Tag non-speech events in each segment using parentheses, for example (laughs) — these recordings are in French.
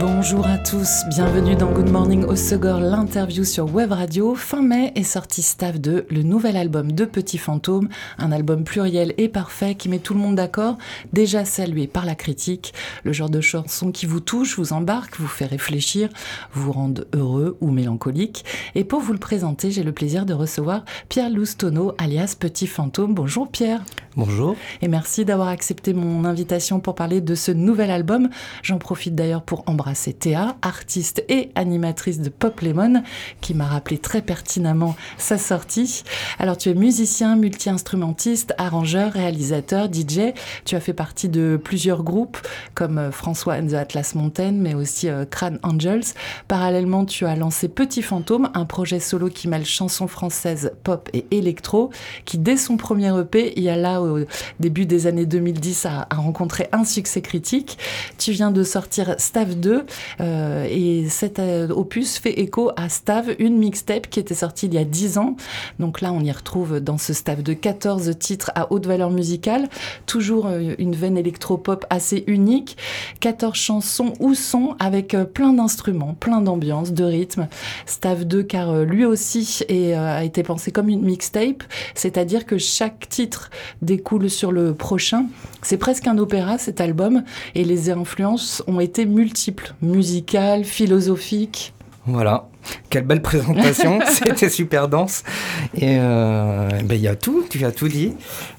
Bonjour à tous, bienvenue dans Good Morning Osegor, l'interview sur Web Radio. Fin mai est sorti Staff 2, le nouvel album de Petit Fantôme, un album pluriel et parfait qui met tout le monde d'accord, déjà salué par la critique, le genre de chanson qui vous touche, vous embarque, vous fait réfléchir, vous rend heureux ou mélancolique. Et pour vous le présenter, j'ai le plaisir de recevoir Pierre Loustono, alias Petit Fantôme. Bonjour Pierre. Bonjour. Et merci d'avoir accepté mon invitation pour parler de ce nouvel album. J'en profite d'ailleurs pour embrasser Théa, artiste et animatrice de Pop Lemon, qui m'a rappelé très pertinemment sa sortie. Alors tu es musicien, multi-instrumentiste, arrangeur, réalisateur, DJ. Tu as fait partie de plusieurs groupes comme euh, François and the Atlas Mountain, mais aussi euh, Crane Angels. Parallèlement, tu as lancé Petit Fantôme, un projet solo qui mêle chansons françaises, pop et électro, qui dès son premier EP, il y a là au début des années 2010 a, rencontré un succès critique. Tu viens de sortir Stav 2 euh, et cet euh, opus fait écho à Stav, une mixtape qui était sortie il y a 10 ans. Donc là, on y retrouve dans ce Stav de 14 titres à haute valeur musicale, toujours euh, une veine électropop assez unique, 14 chansons ou sons avec plein d'instruments, plein d'ambiance, de rythme. Stav 2 car lui aussi a été pensé comme une mixtape, c'est-à-dire que chaque titre découle sur le prochain. C'est presque un opéra cet album et les influences ont été multiples, musicales, philosophiques. Voilà, quelle belle présentation, (laughs) c'était super dense. Et euh, ben, il y a tout, tu as tout dit.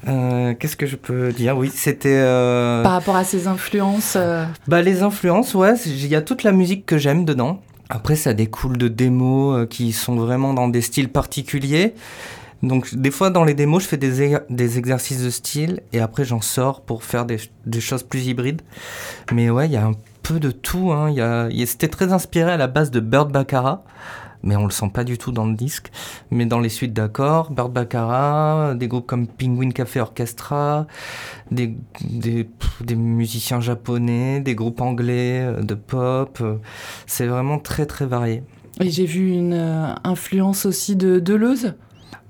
Euh, qu'est-ce que je peux dire? Oui, c'était... Euh, Par rapport à ces influences bah, Les influences, ouais, il y a toute la musique que j'aime dedans. Après, ça découle de démos qui sont vraiment dans des styles particuliers. Donc des fois dans les démos, je fais des, des exercices de style et après j'en sors pour faire des, des, choses plus hybrides. Mais ouais, il y a un peu de tout. Hein. C'était très inspiré à la base de Bird Baccarat, mais on le sent pas du tout dans le disque. Mais dans les suites d'accords, Bird Baccarat, des groupes comme Penguin Café Orchestra, des, des, des musiciens japonais, des groupes anglais euh, de pop. Euh, c'est vraiment très très varié. Et j'ai vu une euh, influence aussi de Deleuze?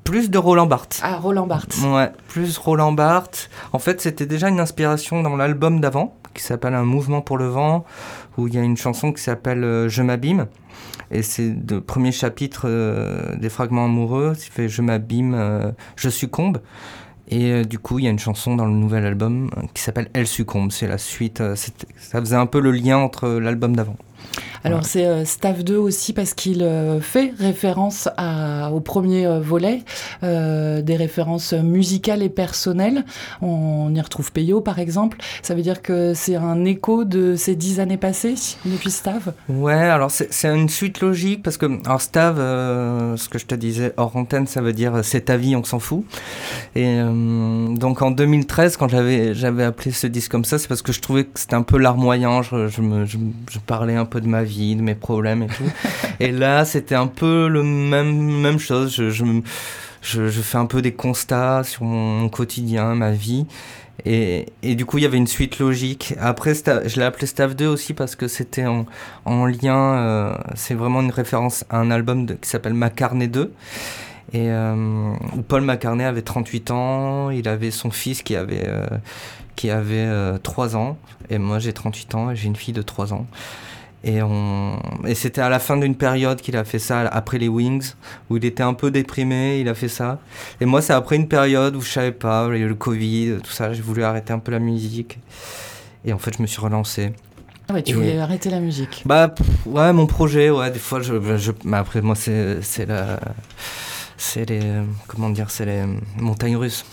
Plus de Roland Barthes. Ah, Roland Barthes. Ouais, plus Roland Barthes. En fait, c'était déjà une inspiration dans l'album d'avant, qui s'appelle Un mouvement pour le vent, où il y a une chanson qui s'appelle euh, Je m'abîme. Et c'est le premier chapitre euh, des fragments amoureux, qui fait Je m'abîme, euh, je succombe. Et du coup, il y a une chanson dans le nouvel album qui s'appelle Elle succombe. C'est la suite. ça faisait un peu le lien entre l'album d'avant. Alors c'est euh, Staff 2 aussi parce qu'il euh, fait référence au premier euh, volet, des références musicales et personnelles. On, y retrouve Peyo par exemple. Ça veut dire que c'est un écho de ces dix années passées depuis Stav? Ouais, alors c'est une suite logique parce que alors Stav, ce que je te disais hors antenne, ça veut dire c'est ta vie, on s'en fout. Et donc en 2013, quand j'avais appelé ce disque comme ça, c'est parce que je trouvais que c'était un peu larmoyant. Je, me, je parlais un peu de ma vie, de mes problèmes et tout. et là, c'était un peu le même, même chose. Je, je, fais un peu des constats sur mon, quotidien, ma vie. Et, et, du coup, il y avait une suite logique. Après, je l'ai appelé Staff 2 aussi parce que c'était en, en, lien, euh, c'est vraiment une référence à un album qui s'appelle Macarnet 2. Et euh, Paul McCartney avait 38 ans, il avait son fils qui avait, euh, qui avait 3 ans, et moi j'ai 38 ans et j'ai une fille de 3 ans. Et, on... et c'était à la fin d'une période qu'il a fait ça, après les Wings, où il était un peu déprimé, il a fait ça. Et moi, c'est après une période où je savais pas, il y a eu le Covid, tout ça, j'ai voulu arrêter un peu la musique. Et en fait, je me suis relancé. Ah ouais, tu voulais arrêter la musique Bah, ouais, mon projet, ouais, des fois, je, je... mais après, moi, c'est la c'est les comment dire c'est les montagnes russes.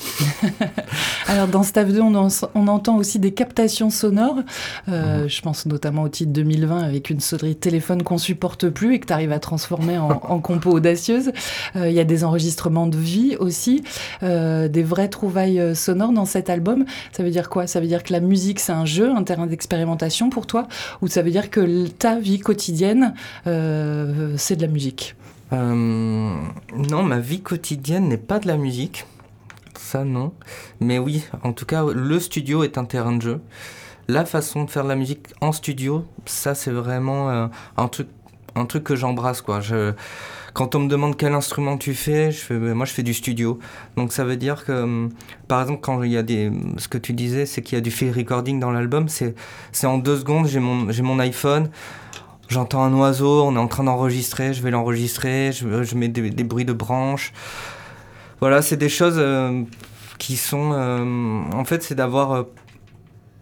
(laughs) Alors dans Staff 2, on, on, entend aussi des captations sonores. Euh, mhm. Je pense notamment au titre 2020 avec une sonnerie téléphone qu'on supporte plus et que tu arrives à transformer (laughs) en, compo audacieuse. Euh, il y a des enregistrements de vie aussi, euh, des vraies trouvailles sonores dans cet album. Ça veut dire quoi? Ça veut dire que la musique c'est un jeu, un terrain d'expérimentation pour toi, ou ça veut dire que ta vie quotidienne c'est de la musique? Euh, non, ma vie quotidienne n'est pas de la musique. Ça, non. Mais oui, en tout cas, le studio est un terrain de jeu. la façon de faire de la musique en studio, ça c'est vraiment un truc un truc que j'embrasse quoi. Quand on me demande quel instrument tu fais, je fais, ben, moi je fais du studio. Donc ça veut dire que, hum, par exemple, quand il y a des, ce que tu disais, c'est qu'il y a du field recording dans l'album, c'est, c'est en deux secondes, j'ai mon, j'ai mon iPhone, j'entends un oiseau, on est en train d'enregistrer, je vais l'enregistrer, je, mets des, bruits de branches. Voilà, c'est des choses euh, qui sont, euh, en fait, c'est d'avoir euh,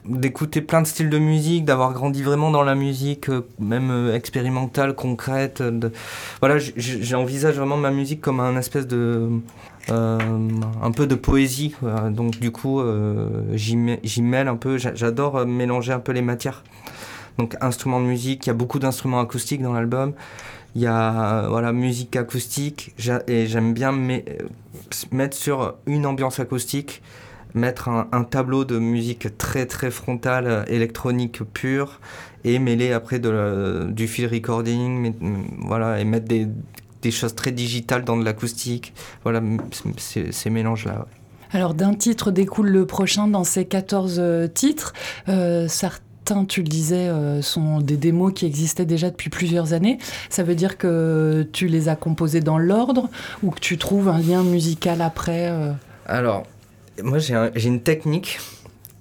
d'écouter plein de styles de musique, d'avoir grandi vraiment dans la musique, euh, même expérimentale, concrète. Voilà, j'envisage vraiment ma musique comme un espèce de. Un peu de poésie. Donc, du coup, j'y mêle un peu. J'adore mélanger un peu les matières. Donc, instruments de musique, il y a beaucoup d'instruments acoustiques dans l'album. Il y a voilà, musique acoustique. Et j'aime bien mettre sur une ambiance acoustique mettre un, tableau de musique très très frontale, électronique pure, et mêler après de du field recording, voilà, et mettre des, des, choses très digitales dans de l'acoustique. Voilà, ces mélanges-là. Alors d'un titre découle le prochain dans ces 14 euh, titres. Euh, certains tu le disais, euh, sont des démos qui existaient déjà depuis plusieurs années. Ça veut dire que tu les as composés dans l'ordre ou que tu trouves un lien musical après Alors, moi, j'ai une technique.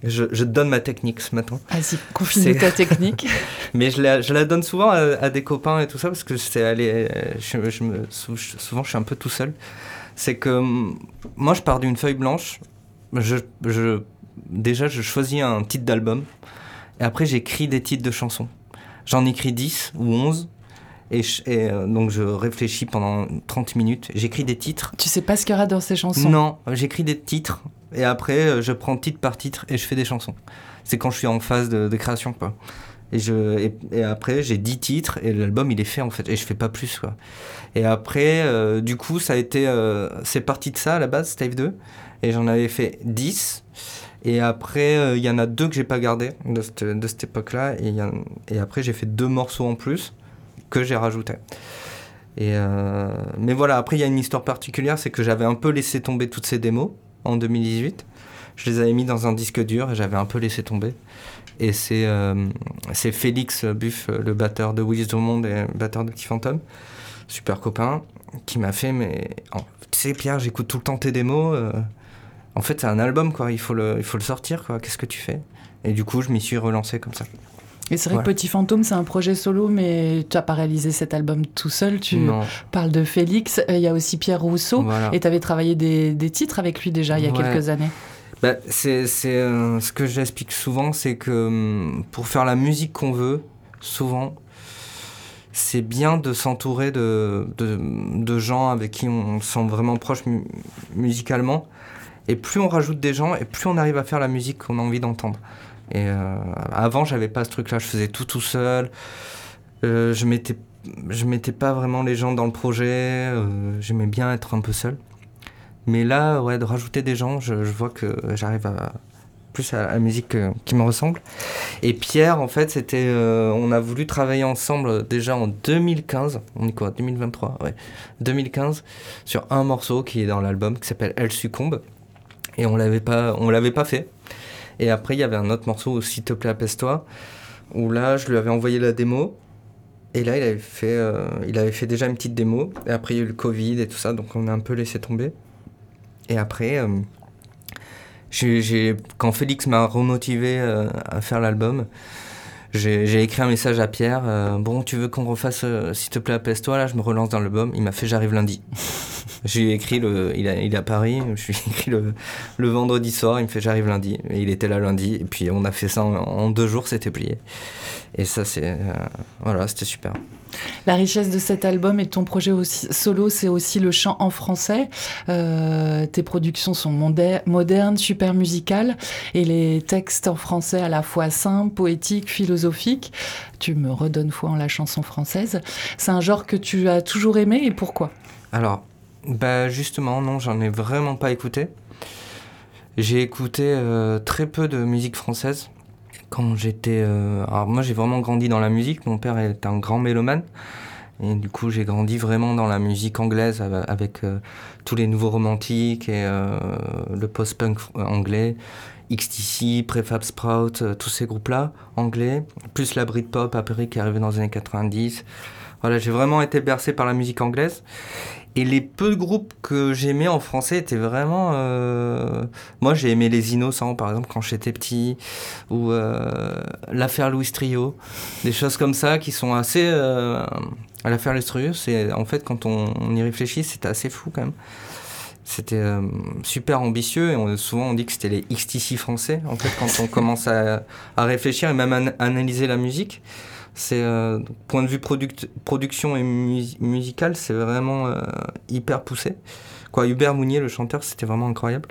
Je, je, donne ma technique ce matin. Vas-y, confine ta technique. (laughs) Mais je la, je la, donne souvent à, des copains et tout ça parce que c'est aller. Je, je me, souvent, je suis un peu tout seul. C'est que moi, je pars d'une feuille blanche. Je, déjà, je choisis un titre d'album. Et après, j'écris des titres de chansons. J'en écris 10 ou 11. Et, euh, donc je réfléchis pendant 30 minutes, j'écris des titres. Tu sais pas ce qu'il y aura dans ces chansons? Non, j'écris des titres et après euh, je prends titre par titre et je fais des chansons. C'est quand je suis en phase de, création quoi. Et, je, et, après j'ai 10 titres et l'album il est fait en fait et je fais pas plus quoi. Et après euh, du coup ça a été c'est parti de ça à la base Stave 2 et j'en avais fait 10 et après il y en a deux que j'ai pas gardé de cette, de cette époque là et, après j'ai fait deux morceaux en plus que j'ai rajouté. Et euh, mais voilà, après il y a une histoire particulière, c'est que j'avais un peu laissé tomber toutes ces démos en 2018. Je les avais mis dans un disque dur et j'avais un peu laissé tomber. Et c'est euh, Félix Buff, le batteur de Willis Monde et batteur de Petit Phantom, super copain, qui m'a fait mais tu sais Pierre, j'écoute tout le temps tes démos. Euh, en fait, c'est un album quoi, il faut le il faut le sortir quoi. Qu'est-ce que tu fais? Et du coup, je m'y suis relancé comme ça. Et c'est vrai que Petit Fantôme, c'est un projet solo, mais tu n'as pas réalisé cet album tout seul. Tu parles de Félix. Euh, il y a aussi Pierre Rousseau. Et tu avais travaillé des, des, titres avec lui déjà il y a quelques années. Bah, c'est euh, ce que j'explique souvent, c'est que hum, pour faire la musique qu'on veut, souvent, c'est bien de s'entourer de, de, de, gens avec qui on se sent vraiment proche musicalement. Et plus on rajoute des gens, et plus on arrive à faire la musique qu'on a envie d'entendre. Et euh, avant, j'avais pas ce truc-là. Je faisais tout tout seul. Euh, je mettais je mettais pas vraiment les gens dans le projet. Euh, j'aimais bien être un peu seul. Mais là, ouais, de rajouter des gens, je, vois que j'arrive à plus à la musique qui me ressemble. Et Pierre, en fait, c'était, on a voulu travailler ensemble déjà en 2015. On est quoi? 2023, ouais. 2015 sur un morceau qui est dans l'album qui s'appelle Elle succombe. Et on l'avait pas, on l'avait pas fait. Et après, il y avait un autre morceau, S'il te plaît, apaise-toi, où là, je lui avais envoyé la démo. Et là, il avait fait, euh, il avait fait déjà une petite démo. Et après, il y a eu le Covid et tout ça, donc on a un peu laissé tomber. Et après, euh, quand Félix m'a remotivé euh, à faire l'album, j'ai écrit un message à Pierre. bon, tu veux qu'on refasse S'il te plaît, apaise-toi? Là, je me relance dans l'album. Il m'a fait J'arrive lundi. (laughs) J'ai écrit le, il, est à Paris, je lui ai écrit le, le, vendredi soir, il me fait j'arrive lundi, et il était là lundi, et puis on a fait ça en, deux jours, c'était plié. Et ça, c'est, euh, voilà, c'était super. La richesse de cet album et de ton projet aussi, solo, c'est aussi le chant en français. Euh, tes productions sont modernes, super musicales, et les textes en français à la fois simples, poétiques, philosophiques. Tu me redonnes foi en la chanson française. C'est un genre que tu as toujours aimé, et pourquoi? Alors, bah justement, non, j'en ai vraiment pas écouté. J'ai écouté euh, très peu de musique française quand j'étais. Euh, alors moi, j'ai vraiment grandi dans la musique. Mon père est un grand mélomane. Et du coup, j'ai grandi vraiment dans la musique anglaise avec euh, tous les nouveaux romantiques et le post-punk anglais. XTC, Prefab Sprout, tous ces groupes-là, anglais, plus la Britpop après qui est arrivée dans les années 90. Voilà, j'ai vraiment été bercé par la musique anglaise. Et les peu de groupes que j'aimais en français étaient vraiment. Euh, moi, j'ai aimé Les Innocents, par exemple, quand j'étais petit, ou euh, L'affaire Louis Trio, des choses comme ça qui sont assez. Euh, L'affaire Louis Trio, c'est en fait, quand on, y réfléchit, c'était assez fou quand même. C'était super ambitieux et souvent on dit que c'était les XTC français, en fait, quand on commence à, à réfléchir et même à analyser la musique. C'est euh, point de vue production et musical, c'est vraiment euh, hyper poussé. Quoi, Hubert Mounier, le chanteur, c'était vraiment incroyable.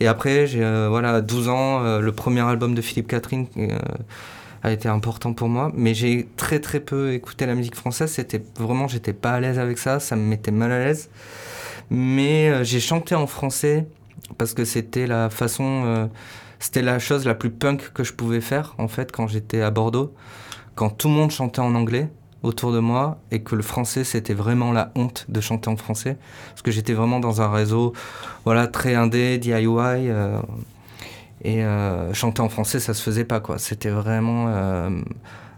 Et après, j'ai euh, voilà 12 ans, le premier album de Philippe Catherine a été important pour moi, mais j'ai très très peu écouté la musique française. C'était vraiment, j'étais pas à l'aise avec ça, ça me mettait mal à l'aise. Mais j'ai chanté en français parce que c'était la façon, c'était la chose la plus punk que je pouvais faire en fait quand j'étais à Bordeaux quand tout le monde chantait en anglais autour de moi et que le français c'était vraiment la honte de chanter en français parce que j'étais vraiment dans un réseau voilà très indé DIY euh, et euh, chanter en français ça se faisait pas quoi. C'était vraiment euh,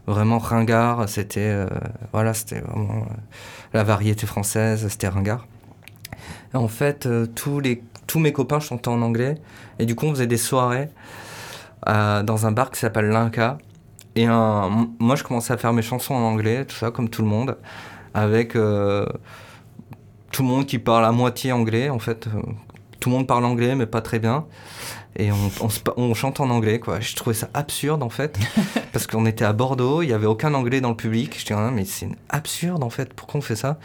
vraiment ringard c'était voilà c'était vraiment la variété française c'était ringard. En fait tous les tous mes copains chantaient en anglais et du coup on faisait des soirées dans un bar qui s'appelle l'Inca et moi, je commençais à faire mes chansons en anglais, tout ça, comme tout le monde, avec euh, tout le monde qui parle à moitié anglais, en fait. Tout le monde parle anglais, mais pas très bien. Et on, on, chante en anglais, quoi. Je trouvais ça absurde, en fait, (laughs) parce qu'on était à Bordeaux, il n'y avait aucun anglais dans le public. Je dis, ah, mais c'est absurde, en fait, pourquoi on fait ça?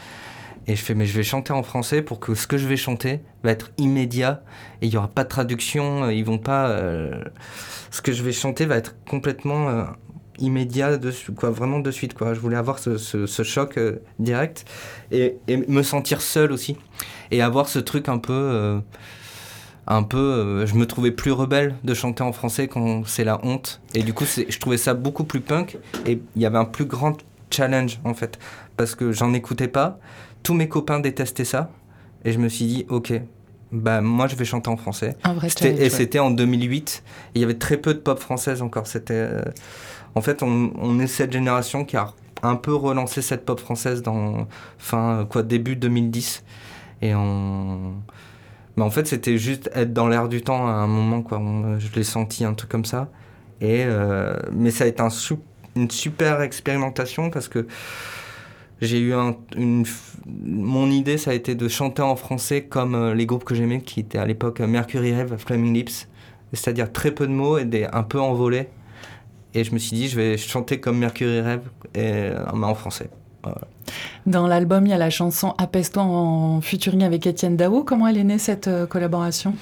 Et je fais, mais je vais chanter en français pour que ce que je vais chanter va être immédiat et il n'y aura pas de traduction. Ils vont pas. Euh, ce que je vais chanter va être complètement euh, immédiat, de, quoi, vraiment de suite. Quoi. Je voulais avoir ce, ce, choc euh, direct et, et, me sentir seul aussi. Et avoir ce truc un peu. Euh, un peu. Euh, je me trouvais plus rebelle de chanter en français quand c'est la honte. Et du coup, je trouvais ça beaucoup plus punk. Et il y avait un plus grand challenge en fait. Parce que j'en écoutais pas. Tous mes copains détestaient ça. Et je me suis dit, ok, bah moi je vais chanter en français. Un vrai et c'était en 2008. il y avait très peu de pop française encore. C'était en fait, on, est cette génération qui a un peu relancé cette pop française dans fin quoi début 2010 et on mais en fait c'était juste être dans l'air du temps à un moment quoi. Je l'ai senti un truc comme ça. Et euh, mais ça a été un une super expérimentation parce que j'ai eu une mon idée ça a été de chanter en français comme euh, les groupes que j'aimais qui étaient à l'époque Mercury Rêve Flaming Lips. C'est-à-dire très peu de mots et des un peu envolés et je me suis dit, je vais chanter comme Mercury Rêve et, en français. Dans l'album, il y a la chanson Apaise-toi en featuring avec Étienne Dao. Comment elle est née cette euh, collaboration?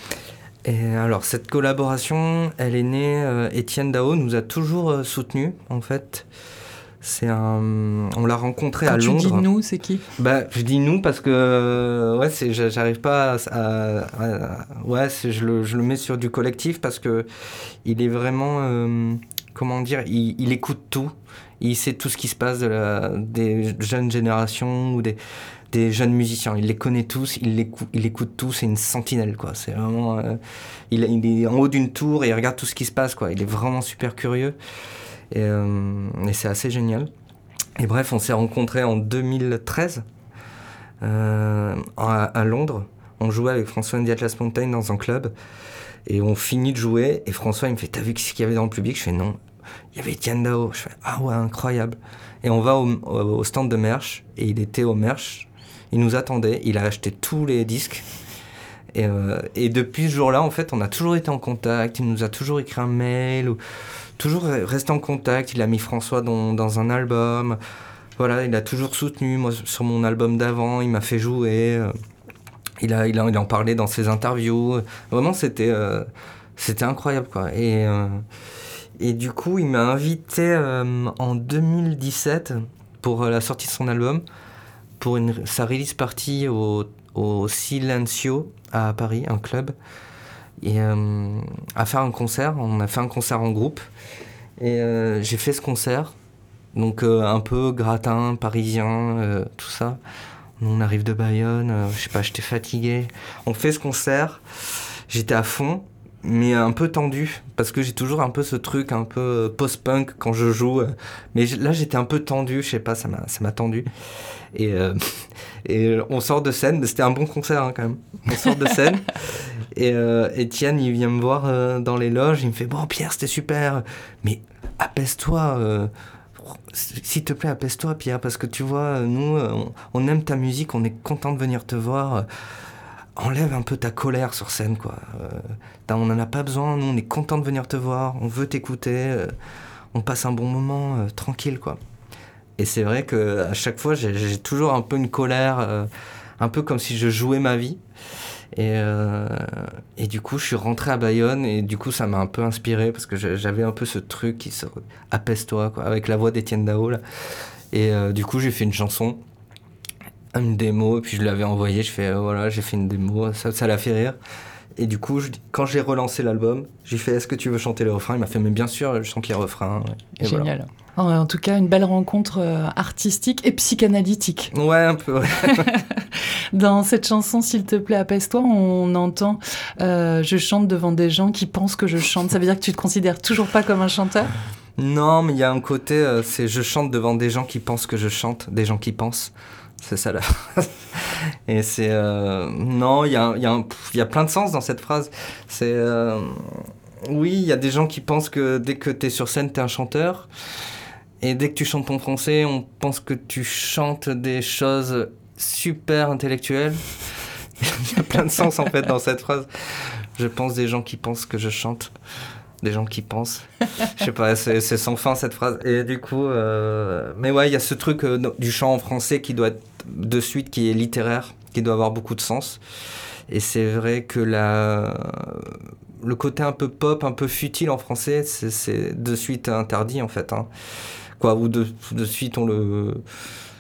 Et alors cette collaboration, elle est née. Euh, Étienne Dao nous a toujours euh, soutenus en fait. C'est un, on l'a rencontré à Londres. Tu dis nous, c'est qui? Bah, je dis nous parce que ouais, c'est, j'arrive pas à, ouais, je le, je le mets sur du collectif parce que il est vraiment comment dire, il, écoute tout. Il sait tout ce qui se passe de la, des jeunes générations ou des, des jeunes musiciens. Il les connaît tous, il, écoute, il écoute tout. C'est une sentinelle, quoi. C'est vraiment, euh, il, est en haut d'une tour et il regarde tout ce qui se passe, quoi. Il est vraiment super curieux et, euh, c'est assez génial. Et bref, on s'est rencontrés en 2013 euh, à, Londres. On jouait avec François Andy Atlas Mountain dans un club. Et on finit de jouer, et François, il me fait T'as vu ce qu'il y avait dans le public? Je fais Non. Il y avait Etienne Dao. Je fais Ah ouais, incroyable. Et on va au, stand de Merch, et il était au Merch. Il nous attendait, il a acheté tous les disques. Et, euh, et depuis ce jour-là, en fait, on a toujours été en contact. Il nous a toujours écrit un mail, ou toujours resté en contact. Il a mis François dans, dans un album. Voilà, il a toujours soutenu. Moi, sur mon album d'avant, il m'a fait jouer. Euh, il, a, il, en parlait dans ses interviews. Vraiment, c'était euh, c'était incroyable. Quoi. Et, euh, et du coup, il m'a invité euh, en 2017 pour la sortie de son album, pour sa release party au, au Silencio à Paris, un club, et à faire un concert. On a fait un concert en groupe. Et j'ai fait ce concert. Donc un peu gratin, parisien, tout ça. On arrive de Bayonne, euh, je sais pas, j'étais fatigué. On fait ce concert, j'étais à fond. mais un peu tendu parce que j'ai toujours un peu ce truc un peu euh, post-punk quand je joue. Mais là j'étais un peu tendu je sais pas ça m'a tendu. Et euh, (laughs) et on sort de scène c'était un bon concert hein, quand même. On sort de scène. (laughs) Et euh, Étienne il vient me voir dans les loges il me fait bon Pierre c'était super. Mais apaise-toi s'il te plaît, apaise-toi, Pierre, parce que tu vois, nous, on, aime ta musique, on est content de venir te voir enlève un peu ta colère sur scène, quoi. Euh, on n'en a pas besoin, nous on est content de venir te voir, on veut t'écouter, euh, on passe un bon moment euh, tranquille, quoi. Et c'est vrai que à chaque fois, j'ai toujours un peu une colère, un peu comme si je jouais ma vie. Et, et, du coup, je suis rentré à Bayonne et du coup, ça m'a un peu inspiré parce que j'avais un peu ce truc qui se apaise-toi, quoi, avec la voix d'Étienne Dao. Là. Et du coup, j'ai fait une chanson une démo, et puis je l'avais envoyé, je fais euh, voilà, j'ai fait une démo, ça, ça l'a fait rire. Et du coup, quand j'ai relancé l'album, j'ai fait est-ce que tu veux chanter le refrain? Il m'a fait mais bien sûr, je chante les refrains. Génial. En, tout cas, une belle rencontre euh, artistique et psychanalytique. Ouais, un peu. (laughs) Dans cette chanson, s'il te plaît, apaise-toi, on entend euh, je chante devant des gens qui pensent que je chante. Ça veut dire que tu te considères toujours pas comme un chanteur? Non, mais il y a un côté, c'est je chante devant des gens qui pensent que je chante, des gens qui pensent. C'est ça (laughs) phrase. Et c'est. Euh, non, il y a, y, a y a, plein de sens dans cette phrase. C'est. Euh, oui, il y a des gens qui pensent que dès que tu es sur scène, tu es un chanteur. Et dès que tu chantes en français, on pense que tu chantes des choses super intellectuelles. (laughs) il y a plein de sens en fait dans cette phrase. Je pense des gens qui pensent que je chante des gens qui pensent. Je sais pas, c'est sans fin cette phrase. Et du coup, euh, mais ouais, il y a ce truc du chant en français qui doit être de suite qui est littéraire, qui doit avoir beaucoup de sens. Et c'est vrai que la, le côté un peu pop, un peu futile en français, c'est de suite interdit en fait. Hein. Quoi, ou de, de suite on le.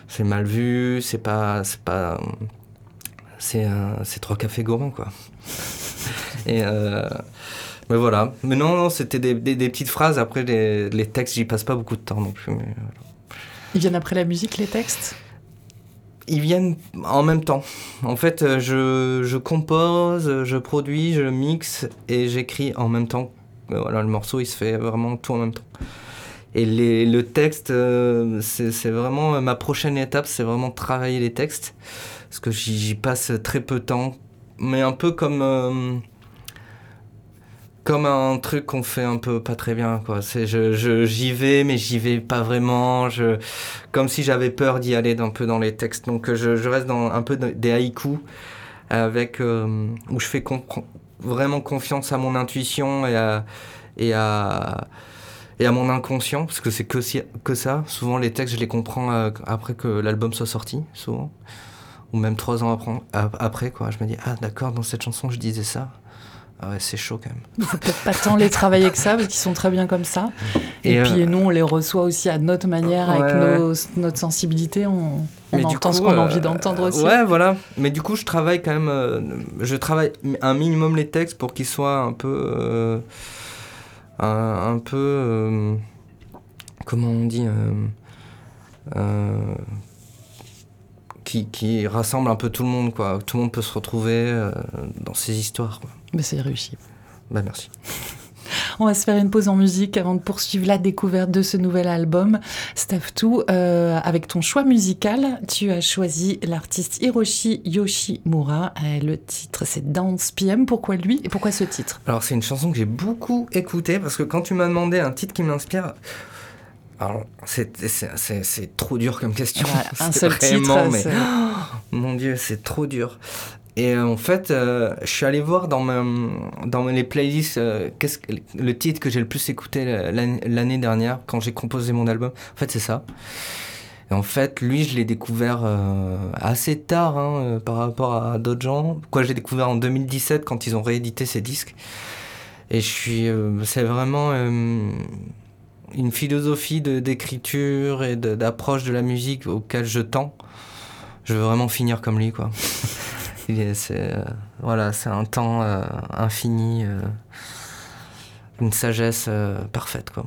C'est mal vu, c'est pas. C'est pas. C'est trois cafés gourmands quoi. Et. Euh, mais voilà. Mais non, non c'était des, des, petites phrases. Après, les, les textes, j'y passe pas beaucoup de temps non plus. Mais Ils viennent après la musique, les textes? Ils viennent en même temps. En fait, euh, je, je compose, je produis, je mixe et j'écris en même temps. Euh, voilà, le morceau, il se fait vraiment tout en même temps. Et les, le texte, euh, c'est vraiment ma prochaine étape, c'est vraiment travailler les textes. Parce que j'y passe très peu de temps. Mais un peu comme comme un truc qu'on fait un peu pas très bien quoi. C'est je j'y vais mais j'y vais pas vraiment. Comme si j'avais peur d'y aller un peu dans les textes. Donc je, je reste dans un peu des haïkus avec euh, où je fais vraiment confiance à mon intuition et à et à et à mon inconscient parce que c'est que que ça. Souvent les textes je les comprends euh, après que l'album soit sorti souvent. Ou même trois ans après, après quoi. Je me dis ah d'accord dans cette chanson je disais ça ah ouais, c'est chaud quand même. Il faut peut-être pas tant les travailler que ça, parce qu'ils sont très bien comme ça. Et, euh, puis nous, on les reçoit aussi à notre manière, avec notre sensibilité. On, on entend ce qu'on a envie euh, d'entendre aussi. Ouais, voilà. Mais du coup, je travaille quand même. Euh, je travaille un minimum les textes pour qu'ils soient un peu. un, un, peu. comment on dit qui, qui, rassemble un peu tout le monde, quoi. Tout le monde peut se retrouver dans ces histoires. Quoi. Mais c'est réussi. Bah merci. On va se faire une pause en musique avant de poursuivre la découverte de ce nouvel album. Staff euh, avec ton choix musical, tu as choisi l'artiste Hiroshi Yoshimura. Euh, le titre, c'est Dance PM. Pourquoi lui et pourquoi ce titre? Alors, c'est une chanson que j'ai beaucoup écoutée parce que quand tu m'as demandé un titre qui m'inspire, alors, c'est trop dur comme question. (laughs) un seul titre, mais... (gasps) mon Dieu, c'est trop dur. Et euh, en fait, euh, je suis allé voir dans, dans les playlists euh, le titre que j'ai le plus écouté l'année dernière quand j'ai composé mon album. En fait, c'est ça. Et en fait, lui, je l'ai découvert assez tard hein, par rapport à d'autres gens. Quoi, je l'ai découvert en 2017 quand ils ont réédité ses disques. Et je suis, c'est vraiment une philosophie d'écriture et d'approche de la musique auquel je tends. Je veux vraiment finir comme lui, quoi. (laughs) c'est euh, voilà, c'est un temps euh, infini, euh, une sagesse parfaite quoi.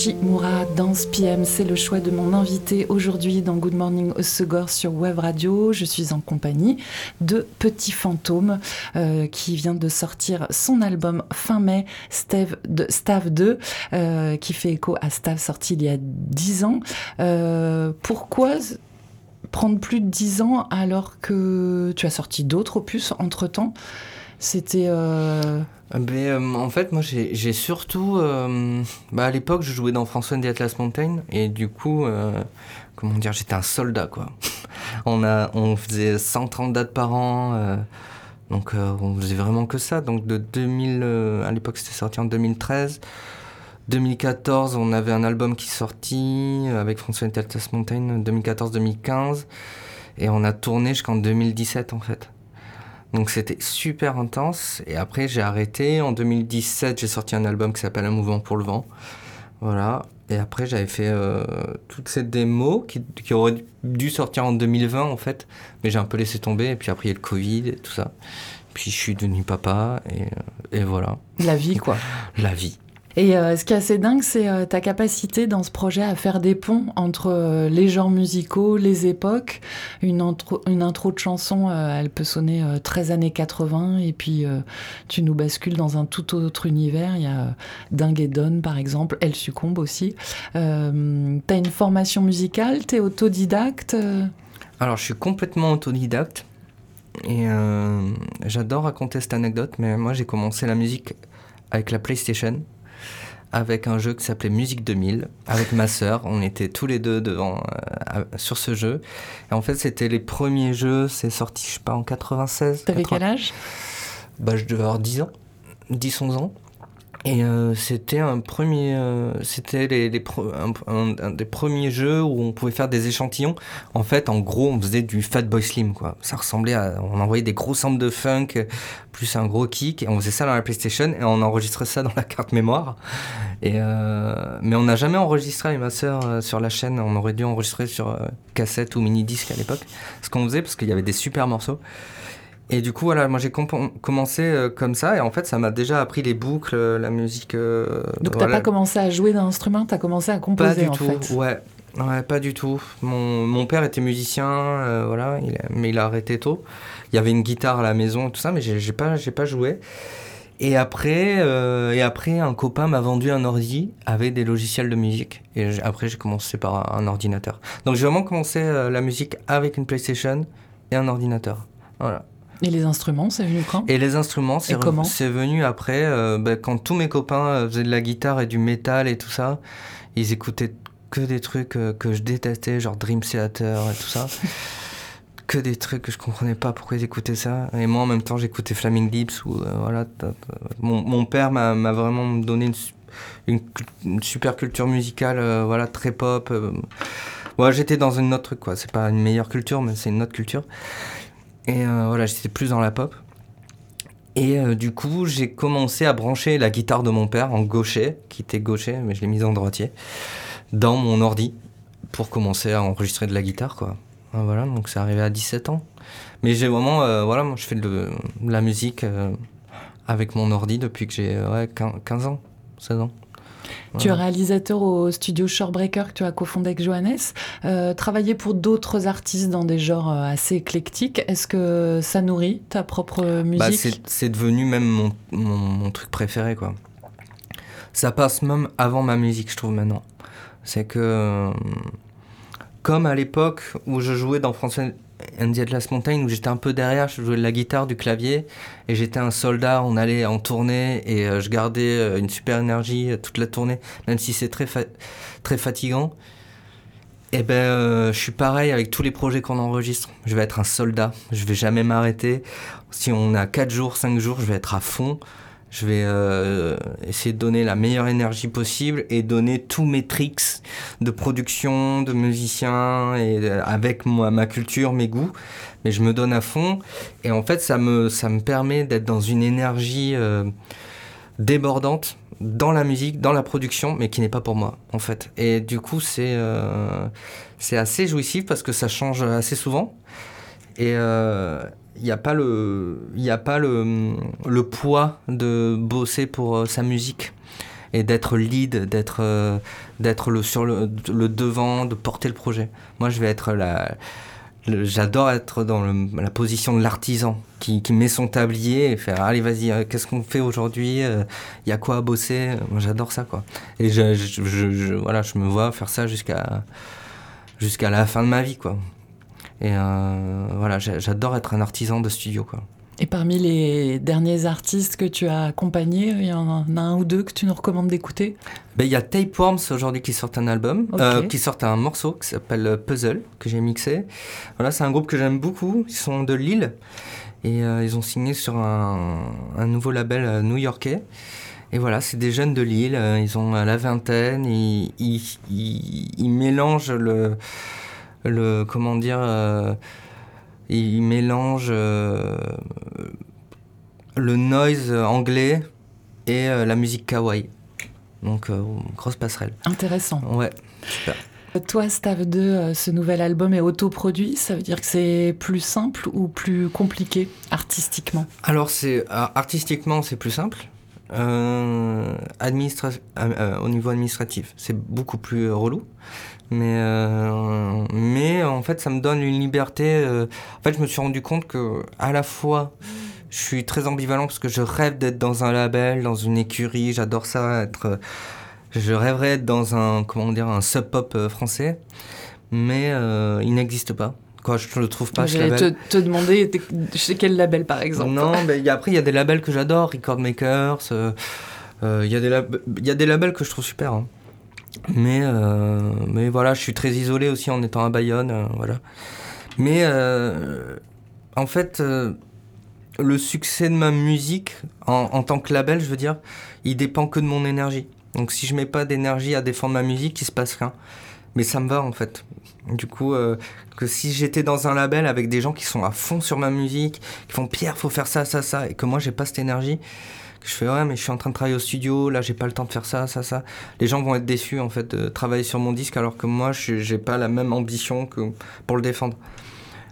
Hiroshi Yoshimura, Danse PM, c'est le choix de mon invité aujourd'hui dans Good Morning Osegor sur Web Radio. Je suis en compagnie de Petit Fantôme euh, qui vient de sortir son album fin mai, Stave, de, Stav 2, euh, qui fait écho à Stav sorti il y a 10 ans. Euh, pourquoi prendre plus de 10 ans alors que tu as sorti d'autres opus entre-temps? C'était... Ben, euh, en fait, moi, j'ai surtout... Euh, bah, à l'époque, je jouais dans François the Atlas Mountain, et du coup, euh, comment dire, j'étais un soldat, quoi. (laughs) on, a, on faisait 130 dates par an, donc on faisait vraiment que ça. Donc de 2000... à l'époque, c'était sorti en 2013. 2014, on avait un album qui sortit avec François Atlas Mountain, 2014-2015, et on a tourné jusqu'en 2017, en fait. Donc c'était super intense. Et après, j'ai arrêté. En 2017, j'ai sorti un album qui s'appelle Un mouvement pour le vent. Voilà. Et après, j'avais fait euh, toutes ces démos qui, qui, auraient dû sortir en 2020, en fait. Mais j'ai un peu laissé tomber. Et puis après, il y a le Covid et tout ça. Puis je suis devenu papa. Et, euh, et voilà. La vie, quoi. La vie. Et euh, ce qui est assez dingue, c'est euh, ta capacité dans ce projet à faire des ponts entre euh, les genres musicaux, les époques. Une intro, de chanson, elle peut sonner très années 80, et puis tu nous bascules dans un tout autre univers. Il y a Dingue et Donne, par exemple. Elle succombe aussi. T'as une formation musicale? T'es autodidacte Alors, je suis complètement autodidacte. Et j'adore raconter cette anecdote, mais moi j'ai commencé la musique avec la PlayStation avec un jeu qui s'appelait Musique 2000 avec ma sœur. On était tous les deux devant euh, sur ce jeu. Et en fait, c'était les premiers jeux. C'est sorti, je sais pas, en 96. T'avais quel âge? Bah, je devais avoir 10 ans, 10-11 ans. Et euh, c'était un premier, euh, c'était les, un, des premiers jeux où on pouvait faire des échantillons. En fait, en gros, on faisait du Fatboy Slim, quoi. Ça ressemblait à, on envoyait des gros samples de funk plus un gros kick et on faisait ça dans la PlayStation et on enregistrait ça dans la carte mémoire. Et euh, mais on n'a jamais enregistré avec ma sœur sur la chaîne. On aurait dû enregistrer sur cassette ou mini disque à l'époque. Ce qu'on faisait parce qu'il y avait des super morceaux. Et du coup, voilà, moi j'ai commencé euh, comme ça, et en fait, ça m'a déjà appris les boucles, euh, la musique. Euh, Donc, t'as pas commencé à jouer d'un instrument, t'as commencé à composer Pas du tout, ouais. Ouais, pas du tout. Mon, mon père était musicien, voilà, mais il a arrêté tôt. Il y avait une guitare à la maison, et tout ça, mais j'ai pas, pas joué. Et après, et après, un copain m'a vendu un ordi avec des logiciels de musique. Et après, j'ai commencé par un ordinateur. Donc, j'ai vraiment commencé la musique avec une PlayStation et un ordinateur. Voilà. Et les instruments, c'est venu quand? Et les instruments, c'est, c'est venu après, euh, bah, quand tous mes copains euh, faisaient de la guitare et du métal et tout ça, ils écoutaient que des trucs euh, que je détestais, genre Dream Theater et tout ça. (laughs) que des trucs que je comprenais pas pourquoi ils écoutaient ça. Et moi, en même temps, j'écoutais Flaming Lips. Ou, voilà, mon, mon, père m'a, vraiment donné une, une, super culture musicale, voilà, très pop. Moi, j'étais dans une autre truc, quoi. C'est pas une meilleure culture, mais c'est une autre culture. Et euh, voilà, j'étais plus dans la pop. Et euh, du coup, j'ai commencé à brancher la guitare de mon père en gaucher, qui était gaucher, mais je l'ai mise en droitier, dans mon ordi pour commencer à enregistrer de la guitare, quoi. Voilà, donc c'est arrivé à 17 ans. Mais j'ai vraiment, euh, voilà, moi je fais de, la musique avec mon ordi depuis que j'ai 15 ans, 16 ans. Tu es réalisateur au studio Shorebreaker que tu as cofondé avec Johannes. Euh, travailler pour d'autres artistes dans des genres euh, assez éclectiques, est-ce que ça nourrit ta propre bah, musique? C'est devenu même mon, mon, truc préféré. quoi. Ça passe même avant ma musique, je trouve, maintenant. C'est que, euh, comme à l'époque où je jouais dans François Andy Atlas Mountain où j'étais un peu derrière, je jouais de la guitare, du clavier, et j'étais un soldat, on allait en tournée, et euh, je gardais euh, une super énergie euh, toute la tournée, même si c'est très, très fatigant. Et eh ben, je suis pareil avec tous les projets qu'on enregistre. Je vais être un soldat, je vais jamais m'arrêter. Si on a 4 jours, 5 jours, je vais être à fond. Je vais euh, essayer de donner la meilleure énergie possible et donner tous mes tricks de production, de musicien, et euh, avec ma culture, mes goûts. Mais je me donne à fond. Et en fait, ça me, ça me permet d'être dans une énergie euh, débordante dans la musique, dans la production, mais qui n'est pas pour moi, en fait. Et du coup, c'est c'est assez jouissif parce que ça change assez souvent. Et, il n'y a pas le poids de bosser pour euh, sa musique et d'être lead, d'être d'être le devant, de porter le projet. Moi, je vais être la J'adore être dans la position de l'artisan qui, met son tablier et faire allez vas-y euh, qu'est-ce qu'on fait aujourd'hui il euh, y a quoi à bosser moi j'adore ça quoi et je, voilà je me vois faire ça jusqu'à jusqu'à la fin de ma vie quoi et euh, voilà j'adore être un artisan de studio quoi et parmi les derniers artistes que tu as accompagnés, il y en a un ou deux que tu nous recommandes d'écouter? Ben, Il y a Tapeworms aujourd'hui qui sort un album, euh, qui sort un morceau qui s'appelle euh, Puzzle, que j'ai mixé. Voilà, c'est un groupe que j'aime beaucoup. Ils sont de Lille et euh, ils ont signé sur un, nouveau label new-yorkais. Et voilà, c'est des jeunes de Lille, ils ont la vingtaine, ils, ils, mélangent le, le comment dire, il mélange euh, le noise anglais et euh, la musique kawaii. Donc, euh, grosse passerelle. Intéressant. Ouais, super. Toi, Stav 2, ce nouvel album est autoproduit, ça veut dire que c'est plus simple ou plus compliqué artistiquement? Alors, c'est artistiquement, c'est plus simple. Au niveau administratif, c'est beaucoup plus relou. Mais, euh, mais en fait, ça me donne une liberté. Euh, en fait, je me suis rendu compte que à la fois, je suis très ambivalent parce que je rêve d'être dans un label, dans une écurie. J'adore ça. Être, je rêverais d'être dans un comment dire un sub pop euh, français, mais il n'existe pas. Quoi, je le trouve pas. J'allais te, te, demander chez quel label par exemple. Non, mais après il y a des labels que j'adore, Record Makers. Il y, a des y a des labels que je trouve super. Hein. Mais, euh, mais voilà, je suis très isolé aussi en étant à Bayonne. Euh, voilà. Mais euh, en fait, le succès de ma musique, en, tant que label, je veux dire, il dépend que de mon énergie. Donc si je mets pas d'énergie à défendre ma musique, il se passe rien. Mais ça me va en fait. Du coup, que si j'étais dans un label avec des gens qui sont à fond sur ma musique, qui font Pierre, faut faire ça, ça, ça, et que moi j'ai pas cette énergie, je fais ouais mais je suis en train de travailler au studio, là j'ai pas le temps de faire ça, ça, ça. Les gens vont être déçus en fait de travailler sur mon disque alors que moi j'ai pas la même ambition que pour le défendre.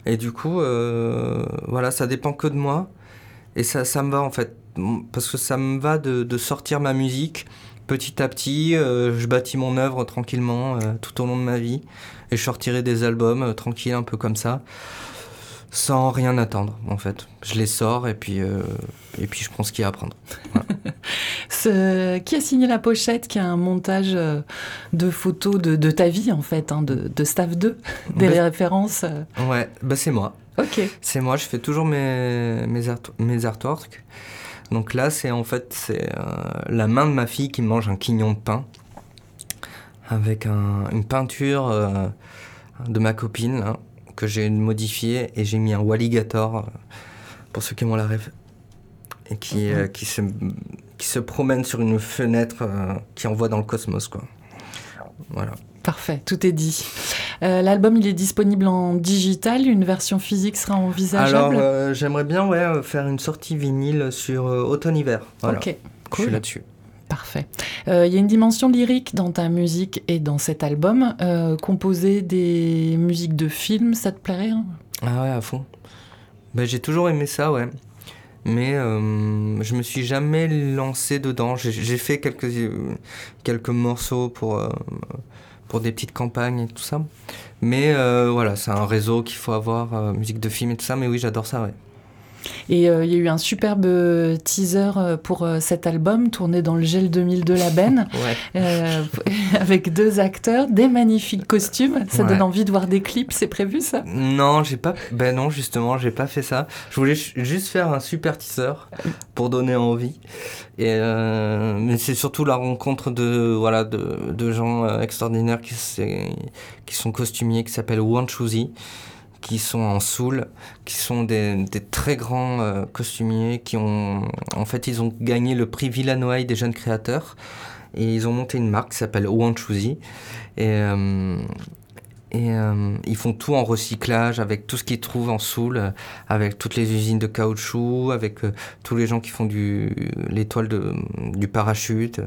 Et du coup euh, voilà ça dépend que de moi et ça ça me va en fait parce que ça me va de sortir ma musique petit à petit. Euh, je bâtis mon œuvre tranquillement euh, tout au long de ma vie et je sortirai des albums tranquilles un peu comme ça sans rien attendre en fait. Je les sors et puis, euh, et puis je prends ce qu'il y a à prendre. (laughs) ce... Qui a signé la pochette Qui a un montage euh, de photos de, de ta vie en fait, hein, de, de, Staff 2, (laughs) des bah, références euh. Ouais, bah c'est moi. Ok. C'est moi, je fais toujours mes, mes, art... mes artworks. Donc là, c'est en fait c'est la main de ma fille qui mange un quignon de pain avec un, une peinture de ma copine. Là que j'ai modifié et j'ai mis un Walligator, euh, pour ceux qui ont la rêve, et qui, euh, qui, se, qui se promène sur une fenêtre euh, qui envoie dans le cosmos. Quoi. Voilà. Parfait, tout est dit. L'album, il est disponible en digital, une version physique sera envisageable Alors, j'aimerais bien ouais, faire une sortie vinyle sur automne-hiver. Voilà. Ok, cool. Je suis là-dessus. Parfait. Euh, il y a une dimension lyrique dans ta musique et dans cet album. Euh, composer des musiques de films, ça te plairait hein? Ah ouais, à fond. Ben, j'ai toujours aimé ça, ouais. Mais euh, je me suis jamais lancé dedans. J'ai fait quelques, quelques morceaux pour, pour des petites campagnes et tout ça. Mais voilà, c'est un réseau qu'il faut avoir, musique de film et tout ça. Mais oui, j'adore ça, ouais. Et euh, il y a eu un superbe teaser euh, pour euh, cet album tourné dans le gel 2000 de la Benne, (laughs) (laughs) avec deux acteurs, des magnifiques costumes. Ça donne envie de voir des clips, c'est prévu ça? Non, j'ai pas. Ben non, justement, j'ai pas fait ça. Je voulais juste faire un super teaser pour donner envie. Et mais c'est surtout la rencontre de voilà de, de gens extraordinaires qui, qui sont costumiers, qui s'appellent Wan Chuzi qui sont en soul, qui sont des, très grands euh, costumiers, qui ont, en fait, ils ont gagné le prix Villanoï des jeunes créateurs, et ils ont monté une marque qui s'appelle Choosy, et, euh, euh, ils font tout en recyclage, avec tout ce qu'ils trouvent en soul, avec toutes les usines de caoutchouc, avec tous les gens qui font du, de, du parachute,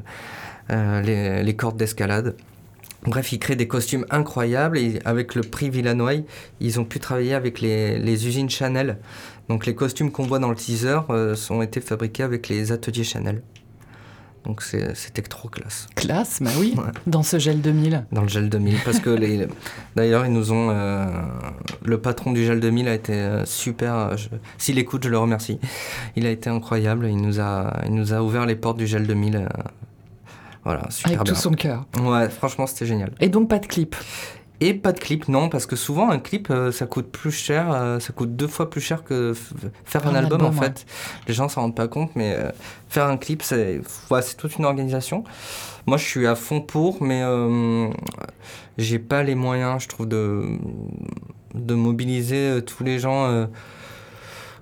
les cordes d'escalade. Bref, ils créent des costumes incroyables et avec le prix Villanoy, ils ont pu travailler avec les, usines Chanel. Donc les costumes qu'on voit dans le teaser euh, ont été fabriqués avec les ateliers Chanel. Donc c'était trop classe. Classe, bah oui, dans ce gel 2000. Dans le gel 2000, parce que les, (laughs) d'ailleurs ils nous ont, euh, le patron du gel 2000 a été euh, super. Euh, s'il écoute, je le remercie. Il a été incroyable. Il nous a, il nous a ouvert les portes du gel 2000. Voilà, super Avec tout son cœur. Ouais, franchement c'était génial. Et donc pas de clip. Et pas de clip, non, parce que souvent un clip, euh, ça coûte plus cher, euh, ça coûte deux fois plus cher que faire un, album, en fait. Les gens s'en rendent pas compte, mais euh, faire un clip, c'est c'est toute une organisation. Moi, je suis à fond pour, mais j'ai pas les moyens, je trouve, de, de mobiliser tous les gens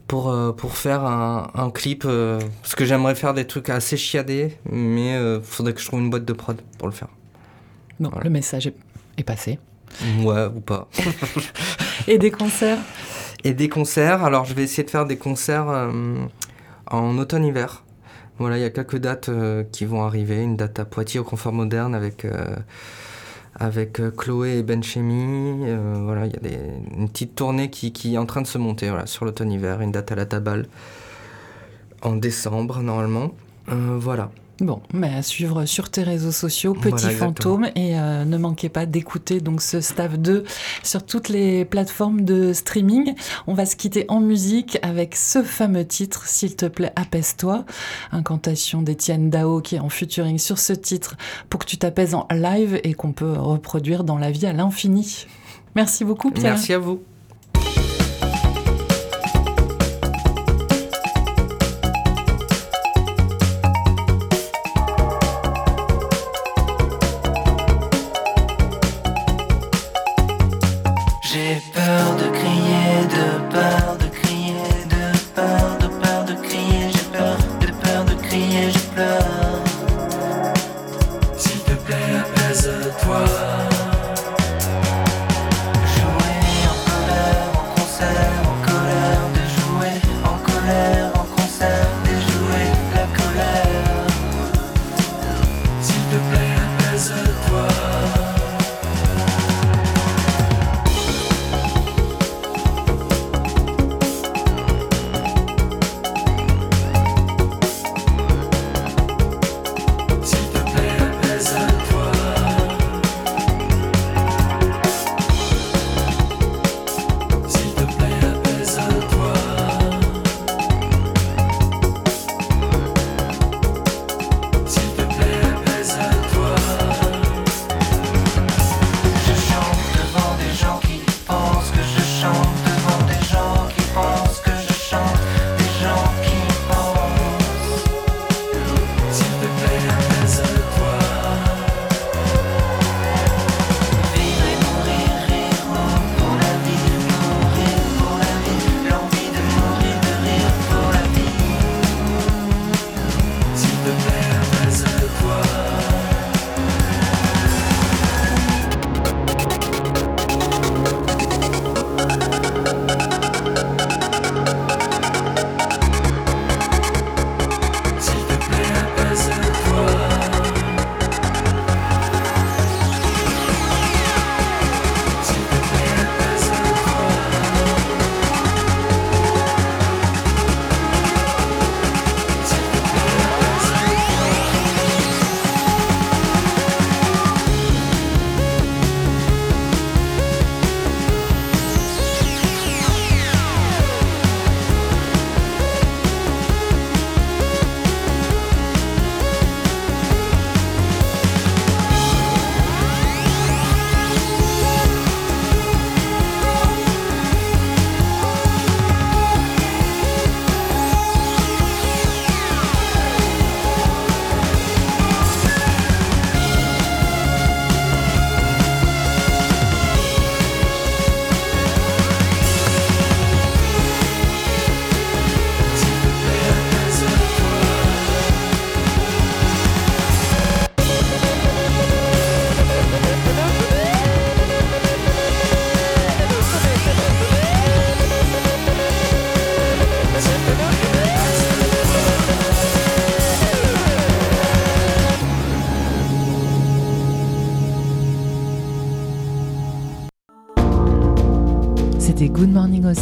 pour, pour faire un, un clip. parce que j'aimerais faire des trucs assez chiadés, mais il faudrait que je trouve une boîte de prod pour le faire. Non, le message est passé. Ouais, ou pas. (laughs) Et des concerts Et des concerts, alors je vais essayer de faire des concerts euh, en automne-hiver. Voilà, il y a quelques dates euh, qui vont arriver. Une date à Poitiers au Confort Moderne avec, euh, avec Chloé et Benchemi. voilà, il y a une petite tournée qui, est en train de se monter voilà, sur l'automne-hiver. Une date à la Tabale en décembre, normalement. voilà. Bon, mais à suivre sur tes réseaux sociaux, Petit Fantôme, et euh, ne manquez pas d'écouter donc ce Staff 2 sur toutes les plateformes de streaming. On va se quitter en musique avec ce fameux titre, S'il te plaît, apaise-toi. Incantation d'Étienne Dao qui est en featuring sur ce titre pour que tu t'apaises en live et qu'on peut reproduire dans la vie à l'infini. Merci beaucoup Pierre. Merci à vous.